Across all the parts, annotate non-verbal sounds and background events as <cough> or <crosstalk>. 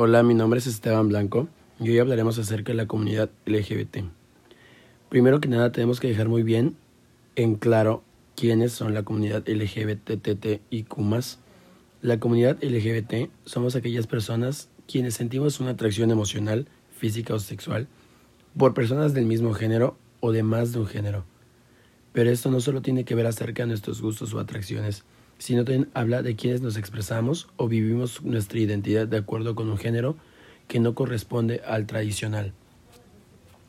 Hola, mi nombre es Esteban Blanco y hoy hablaremos acerca de la comunidad LGBT. Primero que nada tenemos que dejar muy bien en claro quiénes son la comunidad LGBTTIQ+. La comunidad LGBT somos aquellas personas quienes sentimos una atracción emocional, física o sexual por personas del mismo género o de más de un género. Pero esto no solo tiene que ver acerca de nuestros gustos o atracciones, sino también habla de quienes nos expresamos o vivimos nuestra identidad de acuerdo con un género que no corresponde al tradicional.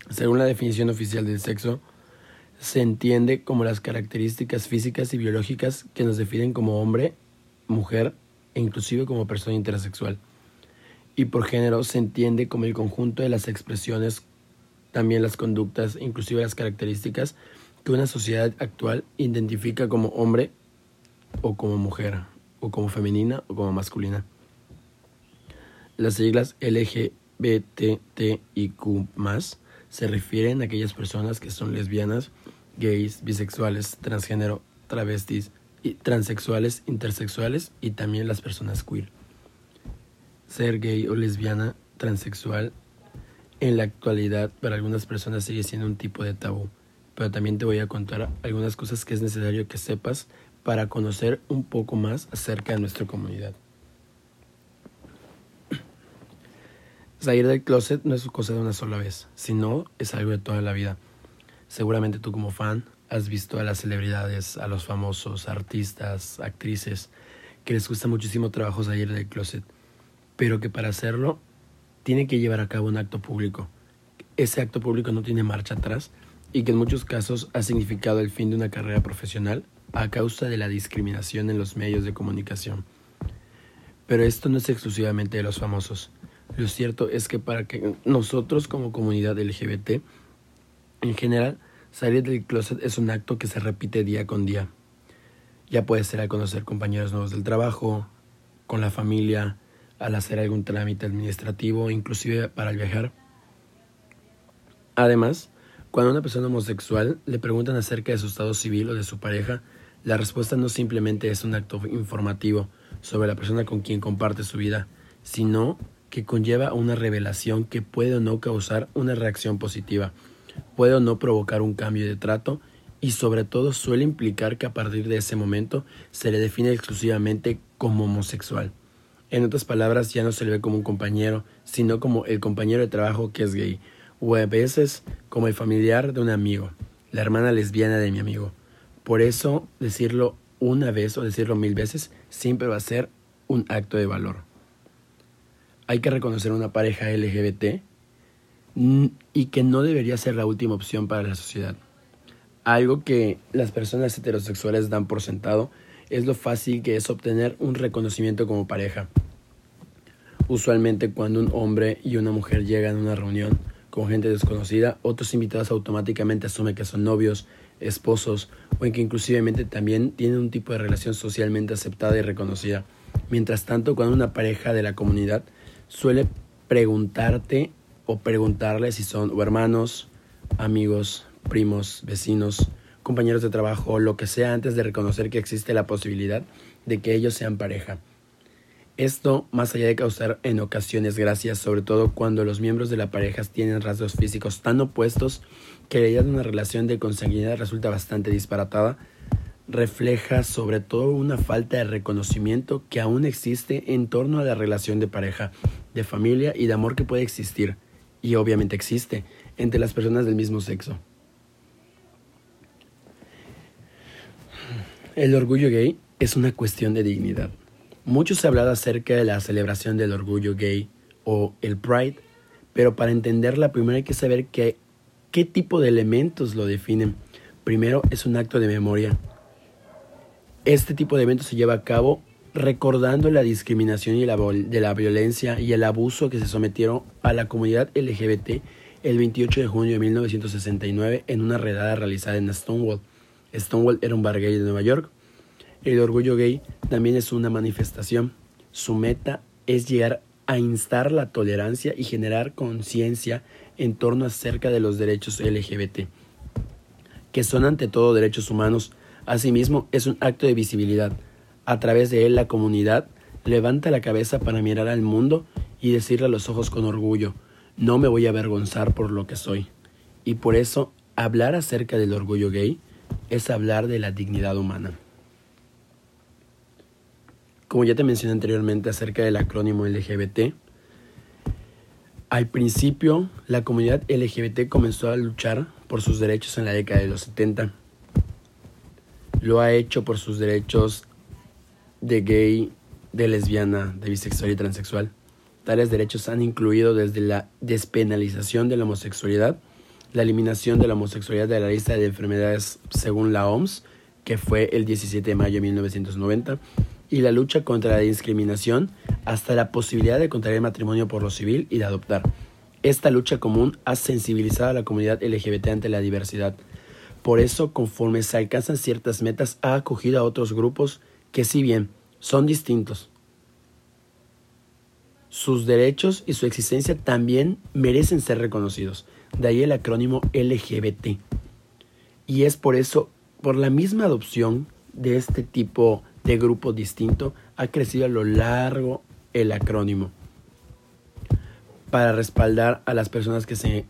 Según la definición oficial del sexo, se entiende como las características físicas y biológicas que nos definen como hombre, mujer e inclusive como persona intersexual. Y por género se entiende como el conjunto de las expresiones, también las conductas, inclusive las características que una sociedad actual identifica como hombre o como mujer, o como femenina o como masculina. Las siglas LGBTIQ se refieren a aquellas personas que son lesbianas, gays, bisexuales, transgénero, travestis, y transexuales, intersexuales y también las personas queer. Ser gay o lesbiana, transexual, en la actualidad para algunas personas sigue siendo un tipo de tabú, pero también te voy a contar algunas cosas que es necesario que sepas para conocer un poco más acerca de nuestra comunidad. <clears throat> Salir del closet no es cosa de una sola vez, sino es algo de toda la vida. Seguramente tú como fan has visto a las celebridades, a los famosos, artistas, actrices, que les gusta muchísimo trabajo salir del closet, pero que para hacerlo tiene que llevar a cabo un acto público. Ese acto público no tiene marcha atrás y que en muchos casos ha significado el fin de una carrera profesional a causa de la discriminación en los medios de comunicación. Pero esto no es exclusivamente de los famosos. Lo cierto es que para que nosotros como comunidad LGBT, en general, salir del closet es un acto que se repite día con día. Ya puede ser al conocer compañeros nuevos del trabajo, con la familia, al hacer algún trámite administrativo, inclusive para viajar. Además, cuando a una persona homosexual le preguntan acerca de su estado civil o de su pareja, la respuesta no simplemente es un acto informativo sobre la persona con quien comparte su vida, sino que conlleva una revelación que puede o no causar una reacción positiva, puede o no provocar un cambio de trato y sobre todo suele implicar que a partir de ese momento se le define exclusivamente como homosexual. En otras palabras, ya no se le ve como un compañero, sino como el compañero de trabajo que es gay, o a veces como el familiar de un amigo, la hermana lesbiana de mi amigo. Por eso decirlo una vez o decirlo mil veces siempre va a ser un acto de valor. Hay que reconocer una pareja LGBT y que no debería ser la última opción para la sociedad. Algo que las personas heterosexuales dan por sentado es lo fácil que es obtener un reconocimiento como pareja. Usualmente cuando un hombre y una mujer llegan a una reunión con gente desconocida, otros invitados automáticamente asumen que son novios, esposos o en que inclusivamente también tienen un tipo de relación socialmente aceptada y reconocida. Mientras tanto, cuando una pareja de la comunidad suele preguntarte o preguntarle si son hermanos, amigos, primos, vecinos, compañeros de trabajo o lo que sea antes de reconocer que existe la posibilidad de que ellos sean pareja. Esto, más allá de causar en ocasiones gracias, sobre todo cuando los miembros de la pareja tienen rasgos físicos tan opuestos que la idea de una relación de consanguinidad resulta bastante disparatada, refleja sobre todo una falta de reconocimiento que aún existe en torno a la relación de pareja, de familia y de amor que puede existir, y obviamente existe, entre las personas del mismo sexo. El orgullo gay es una cuestión de dignidad. Mucho se ha hablado acerca de la celebración del orgullo gay o el Pride, pero para entenderla primero hay que saber qué tipo de elementos lo definen. Primero es un acto de memoria. Este tipo de eventos se lleva a cabo recordando la discriminación y la, de la violencia y el abuso que se sometieron a la comunidad LGBT el 28 de junio de 1969 en una redada realizada en Stonewall. Stonewall era un bar gay de Nueva York el orgullo gay también es una manifestación. Su meta es llegar a instar la tolerancia y generar conciencia en torno acerca de los derechos LGBT, que son ante todo derechos humanos. Asimismo, es un acto de visibilidad. A través de él la comunidad levanta la cabeza para mirar al mundo y decirle a los ojos con orgullo, no me voy a avergonzar por lo que soy. Y por eso hablar acerca del orgullo gay es hablar de la dignidad humana. Como ya te mencioné anteriormente acerca del acrónimo LGBT, al principio la comunidad LGBT comenzó a luchar por sus derechos en la década de los 70. Lo ha hecho por sus derechos de gay, de lesbiana, de bisexual y transexual. Tales derechos han incluido desde la despenalización de la homosexualidad, la eliminación de la homosexualidad de la lista de enfermedades según la OMS, que fue el 17 de mayo de 1990, y la lucha contra la discriminación hasta la posibilidad de contraer matrimonio por lo civil y de adoptar. Esta lucha común ha sensibilizado a la comunidad LGBT ante la diversidad. Por eso, conforme se alcanzan ciertas metas, ha acogido a otros grupos que si bien son distintos, sus derechos y su existencia también merecen ser reconocidos. De ahí el acrónimo LGBT. Y es por eso, por la misma adopción de este tipo de grupo distinto, ha crecido a lo largo el acrónimo para respaldar a las personas que se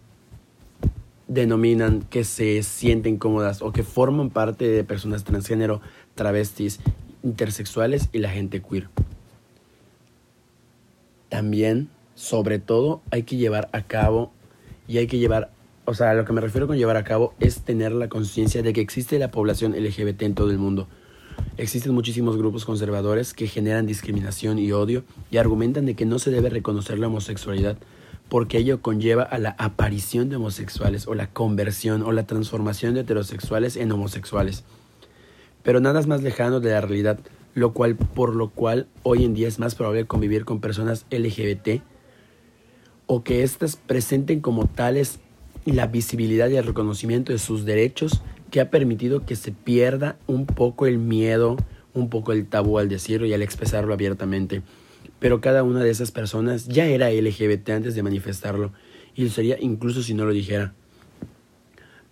denominan, que se sienten cómodas o que forman parte de personas transgénero, travestis intersexuales y la gente queer. También, sobre todo, hay que llevar a cabo y hay que llevar, o sea, a lo que me refiero con llevar a cabo es tener la conciencia de que existe la población LGBT en todo el mundo. Existen muchísimos grupos conservadores que generan discriminación y odio y argumentan de que no se debe reconocer la homosexualidad porque ello conlleva a la aparición de homosexuales o la conversión o la transformación de heterosexuales en homosexuales. Pero nada es más lejano de la realidad, lo cual, por lo cual hoy en día es más probable convivir con personas LGBT o que éstas presenten como tales la visibilidad y el reconocimiento de sus derechos que ha permitido que se pierda un poco el miedo, un poco el tabú al decirlo y al expresarlo abiertamente. Pero cada una de esas personas ya era LGBT antes de manifestarlo y lo sería incluso si no lo dijera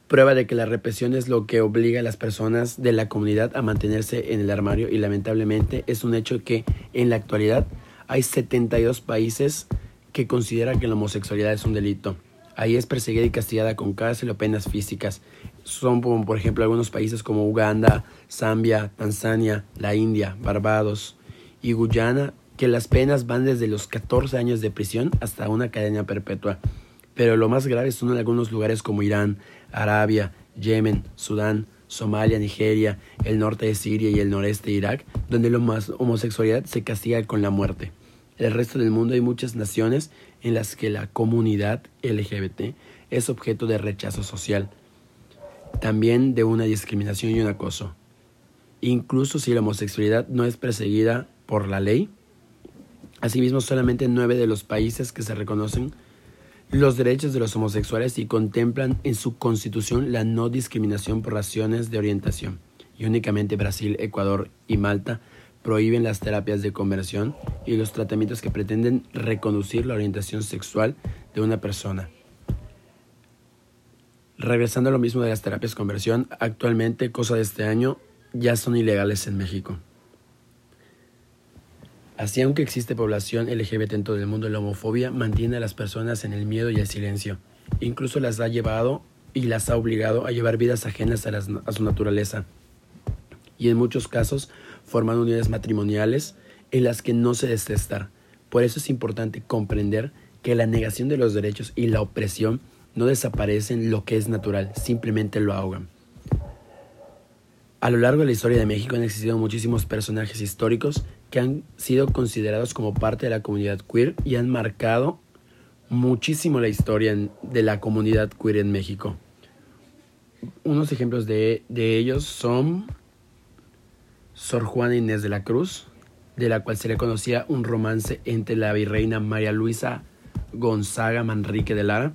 prueba de que la represión es lo que obliga a las personas de la comunidad a mantenerse en el armario y lamentablemente es un hecho que en la actualidad hay 72 países que consideran que la homosexualidad es un delito. Ahí es perseguida y castigada con cárcel o penas físicas. Son por ejemplo algunos países como Uganda, Zambia, Tanzania, la India, Barbados y Guyana, que las penas van desde los 14 años de prisión hasta una cadena perpetua. Pero lo más grave son en algunos lugares como Irán, Arabia, Yemen, Sudán, Somalia, Nigeria, el norte de Siria y el noreste de Irak, donde la homosexualidad se castiga con la muerte. El resto del mundo hay muchas naciones en las que la comunidad LGBT es objeto de rechazo social, también de una discriminación y un acoso. Incluso si la homosexualidad no es perseguida por la ley, asimismo solamente nueve de los países que se reconocen los derechos de los homosexuales y contemplan en su constitución la no discriminación por razones de orientación. Y únicamente Brasil, Ecuador y Malta prohíben las terapias de conversión y los tratamientos que pretenden reconducir la orientación sexual de una persona. Regresando a lo mismo de las terapias de conversión, actualmente, cosa de este año, ya son ilegales en México. Así, aunque existe población LGBT en todo el mundo, la homofobia mantiene a las personas en el miedo y el silencio. Incluso las ha llevado y las ha obligado a llevar vidas ajenas a, su naturaleza. Y en muchos casos forman unidades matrimoniales en las que no se desea estar. Por eso es importante comprender que la negación de los derechos y la opresión no desaparecen lo que es natural, simplemente lo ahogan. A lo largo de la historia de México han existido muchísimos personajes históricos que han sido considerados como parte de la comunidad queer y han marcado muchísimo la historia de la comunidad queer en México. Unos ejemplos de, de ellos son Sor Juana Inés de la Cruz, de la cual se le conocía un romance entre la virreina María Luisa Gonzaga Manrique de Lara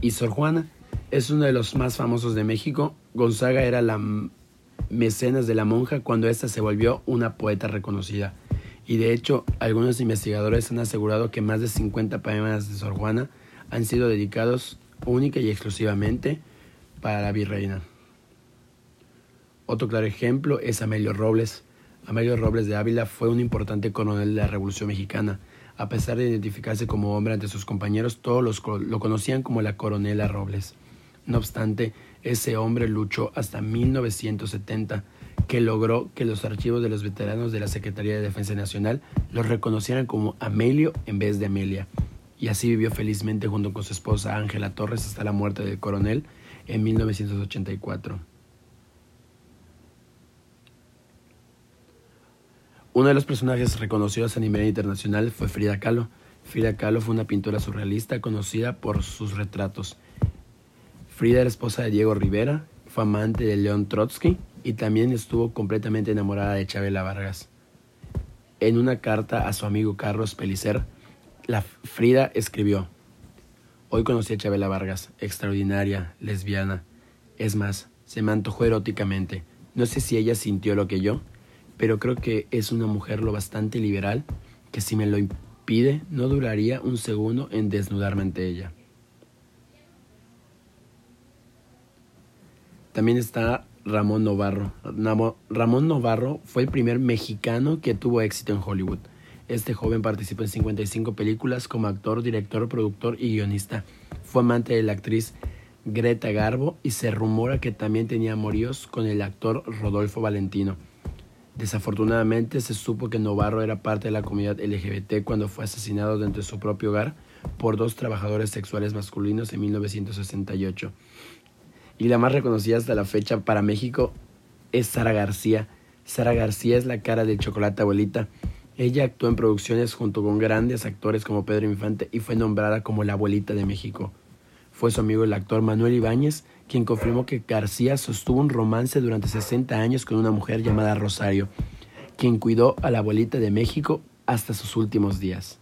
y Sor Juana. Es uno de los más famosos de México. Gonzaga era la mecenas de la monja cuando ésta se volvió una poeta reconocida. Y de hecho, algunos investigadores han asegurado que más de 50 poemas de Sor Juana han sido dedicados única y exclusivamente para la virreina. Otro claro ejemplo es Amelio Robles. Amelio Robles de Ávila fue un importante coronel de la Revolución Mexicana. A pesar de identificarse como hombre ante sus compañeros, todos lo conocían como la coronela Robles. No obstante, ese hombre luchó hasta 1970, que logró que los archivos de los veteranos de la Secretaría de Defensa Nacional los reconocieran como Amelio en vez de Amelia. Y así vivió felizmente junto con su esposa Ángela Torres hasta la muerte del coronel en 1984. Uno de los personajes reconocidos a nivel internacional fue Frida Kahlo. Frida Kahlo fue una pintora surrealista conocida por sus retratos. Frida era esposa de Diego Rivera, fue amante de León Trotsky y también estuvo completamente enamorada de Chabela Vargas. En una carta a su amigo Carlos Pelicer, la Frida escribió: Hoy conocí a Chabela Vargas, extraordinaria, lesbiana. Es más, se me antojó eróticamente. No sé si ella sintió lo que yo, pero creo que es una mujer lo bastante liberal que si me lo impide no duraría un segundo en desnudarme ante ella. También está Ramón Novarro. Ramón Novarro fue el primer mexicano que tuvo éxito en Hollywood. Este joven participó en 55 películas como actor, director, productor y guionista. Fue amante de la actriz Greta Garbo y se rumora que también tenía amoríos con el actor Rodolfo Valentino. Desafortunadamente se supo que Novarro era parte de la comunidad LGBT cuando fue asesinado dentro de su propio hogar por dos trabajadores sexuales masculinos en 1968. Y la más reconocida hasta la fecha para México es Sara García. Sara García es la cara de Chocolate Abuelita. Ella actuó en producciones junto con grandes actores como Pedro Infante y fue nombrada como la abuelita de México. Fue su amigo el actor Manuel Ibáñez quien confirmó que García sostuvo un romance durante 60 años con una mujer llamada Rosario, quien cuidó a la abuelita de México hasta sus últimos días.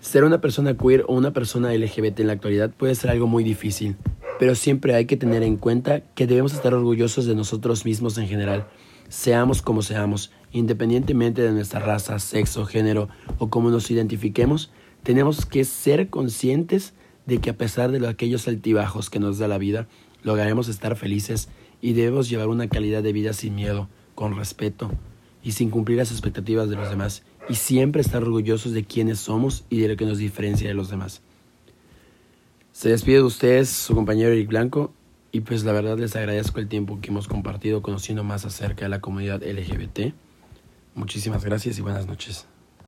Ser una persona queer o una persona LGBT en la actualidad puede ser algo muy difícil, pero siempre hay que tener en cuenta que debemos estar orgullosos de nosotros mismos en general, seamos como seamos, independientemente de nuestra raza, sexo, género o cómo nos identifiquemos, tenemos que ser conscientes de que a pesar de aquellos altibajos que nos da la vida, lograremos estar felices y debemos llevar una calidad de vida sin miedo, con respeto y sin cumplir las expectativas de los demás y siempre estar orgullosos de quiénes somos y de lo que nos diferencia de los demás. Se despide de ustedes su compañero Eric Blanco y pues la verdad les agradezco el tiempo que hemos compartido conociendo más acerca de la comunidad LGBT. Muchísimas gracias y buenas noches.